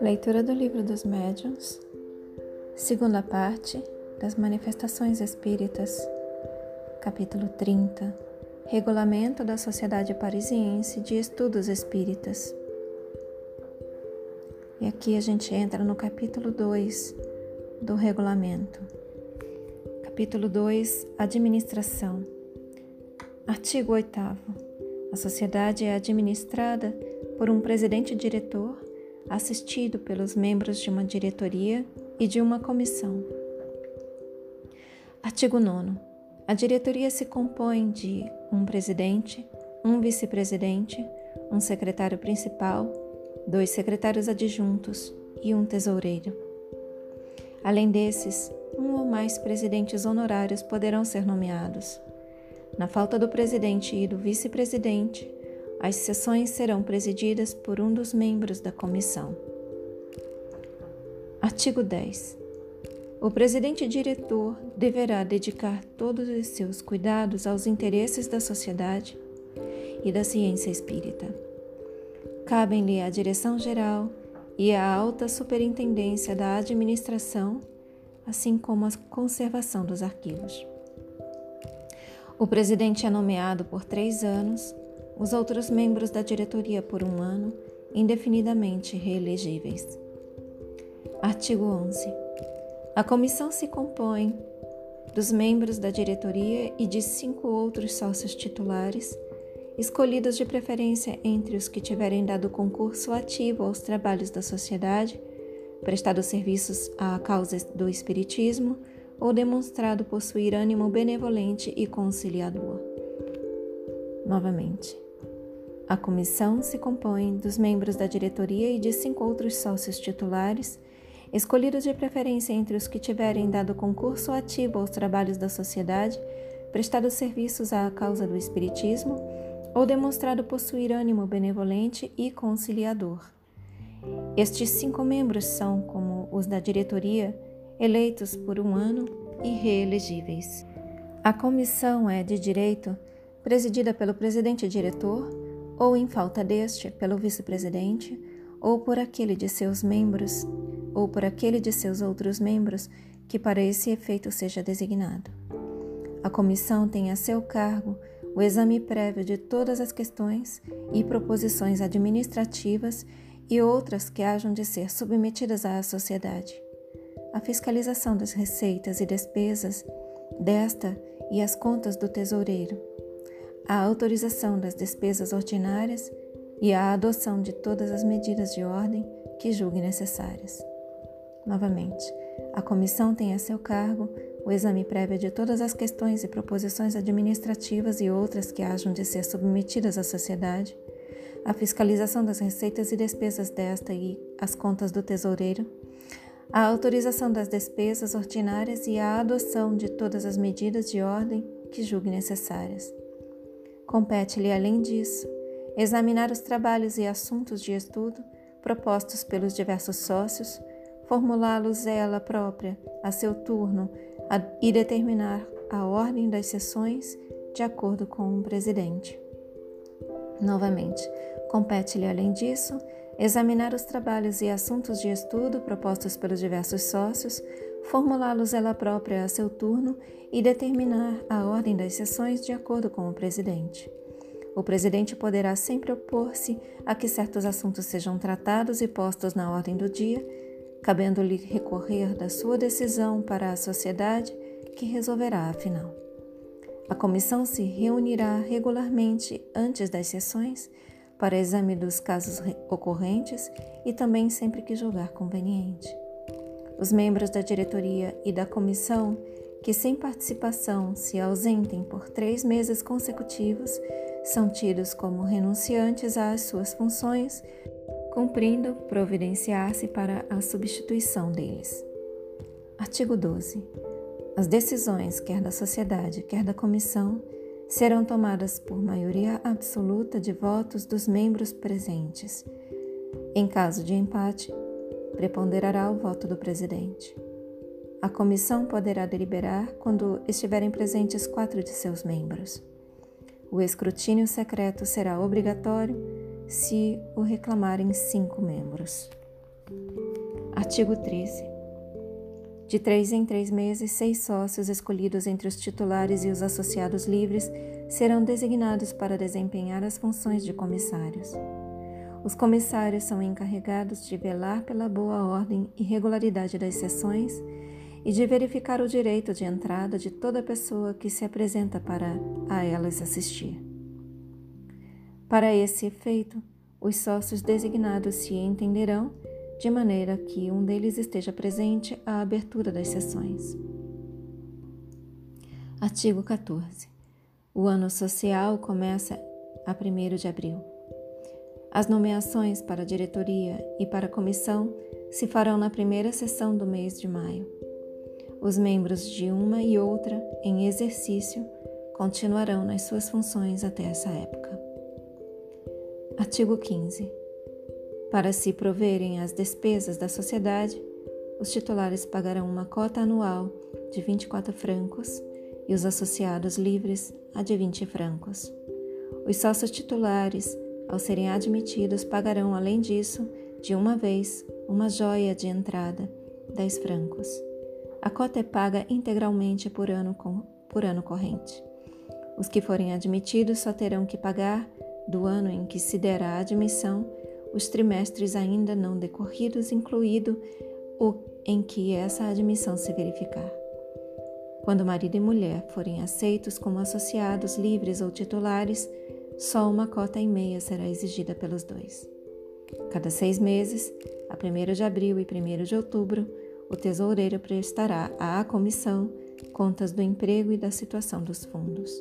Leitura do Livro dos Médiuns, segunda parte das Manifestações Espíritas, capítulo 30 Regulamento da Sociedade Parisiense de Estudos Espíritas. E aqui a gente entra no capítulo 2 do regulamento. Capítulo 2 Administração. Artigo 8. A sociedade é administrada por um presidente-diretor, assistido pelos membros de uma diretoria e de uma comissão. Artigo 9. A diretoria se compõe de um presidente, um vice-presidente, um secretário principal, dois secretários adjuntos e um tesoureiro. Além desses, um ou mais presidentes honorários poderão ser nomeados. Na falta do presidente e do vice-presidente, as sessões serão presididas por um dos membros da comissão. Artigo 10. O presidente diretor deverá dedicar todos os seus cuidados aos interesses da sociedade e da ciência espírita. Cabem-lhe a direção geral e a alta superintendência da administração, assim como a conservação dos arquivos. O presidente é nomeado por três anos, os outros membros da diretoria por um ano, indefinidamente reelegíveis. Artigo 11. A comissão se compõe dos membros da diretoria e de cinco outros sócios titulares, escolhidos de preferência entre os que tiverem dado concurso ativo aos trabalhos da sociedade, prestado serviços à causa do Espiritismo ou demonstrado possuir ânimo benevolente e conciliador. Novamente, a comissão se compõe dos membros da diretoria e de cinco outros sócios titulares escolhidos de preferência entre os que tiverem dado concurso ativo aos trabalhos da sociedade, prestado serviços à causa do Espiritismo ou demonstrado possuir ânimo benevolente e conciliador. Estes cinco membros são, como os da diretoria, eleitos por um ano e reelegíveis. A comissão é, de direito, presidida pelo presidente-diretor, ou, em falta deste, pelo vice-presidente, ou por aquele de seus membros ou por aquele de seus outros membros que para esse efeito seja designado. A comissão tem a seu cargo o exame prévio de todas as questões e proposições administrativas e outras que hajam de ser submetidas à sociedade, a fiscalização das receitas e despesas desta e as contas do tesoureiro, a autorização das despesas ordinárias e a adoção de todas as medidas de ordem que julgue necessárias. Novamente, a comissão tem a seu cargo o exame prévio de todas as questões e proposições administrativas e outras que hajam de ser submetidas à sociedade, a fiscalização das receitas e despesas desta e as contas do tesoureiro, a autorização das despesas ordinárias e a adoção de todas as medidas de ordem que julgue necessárias. Compete-lhe, além disso, examinar os trabalhos e assuntos de estudo propostos pelos diversos sócios, formulá-los ela própria, a seu turno, e determinar a ordem das sessões de acordo com o presidente. Novamente, compete-lhe, além disso, examinar os trabalhos e assuntos de estudo propostos pelos diversos sócios, formulá-los ela própria a seu turno e determinar a ordem das sessões de acordo com o presidente. O presidente poderá sempre opor-se a que certos assuntos sejam tratados e postos na ordem do dia cabendo-lhe recorrer da sua decisão para a sociedade, que resolverá afinal. A comissão se reunirá regularmente antes das sessões para exame dos casos ocorrentes e também sempre que julgar conveniente. Os membros da diretoria e da comissão que, sem participação, se ausentem por três meses consecutivos, são tidos como renunciantes às suas funções cumprindo providenciar-se para a substituição deles. Artigo 12. As decisões, quer da sociedade, quer da comissão, serão tomadas por maioria absoluta de votos dos membros presentes. Em caso de empate, preponderará o voto do presidente. A comissão poderá deliberar quando estiverem presentes quatro de seus membros. O escrutínio secreto será obrigatório se o reclamarem cinco membros. Artigo 13. De três em três meses, seis sócios escolhidos entre os titulares e os associados livres serão designados para desempenhar as funções de comissários. Os comissários são encarregados de velar pela boa ordem e regularidade das sessões e de verificar o direito de entrada de toda pessoa que se apresenta para a elas assistir. Para esse efeito, os sócios designados se entenderão de maneira que um deles esteja presente à abertura das sessões. Artigo 14. O ano social começa a 1 de abril. As nomeações para a diretoria e para a comissão se farão na primeira sessão do mês de maio. Os membros de uma e outra, em exercício, continuarão nas suas funções até essa época. Artigo 15. Para se proverem as despesas da sociedade, os titulares pagarão uma cota anual de 24 francos e os associados livres a de 20 francos. Os sócios titulares, ao serem admitidos, pagarão, além disso, de uma vez, uma joia de entrada, 10 francos. A cota é paga integralmente por ano, por ano corrente. Os que forem admitidos só terão que pagar, do ano em que se der a admissão, os trimestres ainda não decorridos, incluído o em que essa admissão se verificar. Quando marido e mulher forem aceitos como associados livres ou titulares, só uma cota e meia será exigida pelos dois. Cada seis meses, a 1 de abril e 1 de outubro, o tesoureiro prestará à comissão contas do emprego e da situação dos fundos.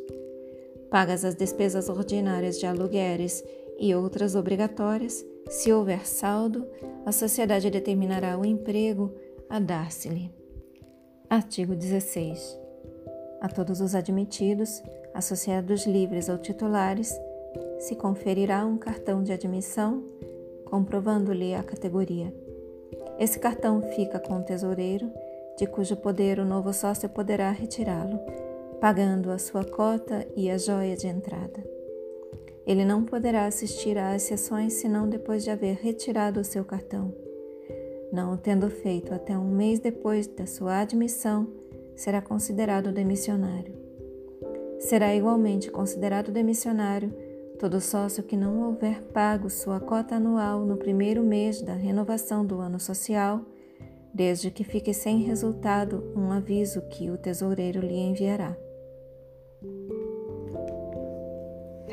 Pagas as despesas ordinárias de aluguéis e outras obrigatórias, se houver saldo, a sociedade determinará o emprego a dar-se-lhe. Artigo 16. A todos os admitidos, associados livres ou titulares, se conferirá um cartão de admissão comprovando-lhe a categoria. Esse cartão fica com o tesoureiro, de cujo poder o novo sócio poderá retirá-lo, pagando a sua cota e a joia de entrada. Ele não poderá assistir às sessões senão depois de haver retirado o seu cartão. Não o tendo feito até um mês depois da sua admissão, será considerado demissionário. Será igualmente considerado demissionário Todo sócio que não houver pago sua cota anual no primeiro mês da renovação do ano social, desde que fique sem resultado um aviso que o tesoureiro lhe enviará.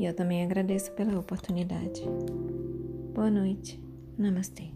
E eu também agradeço pela oportunidade. Boa noite. Namastê.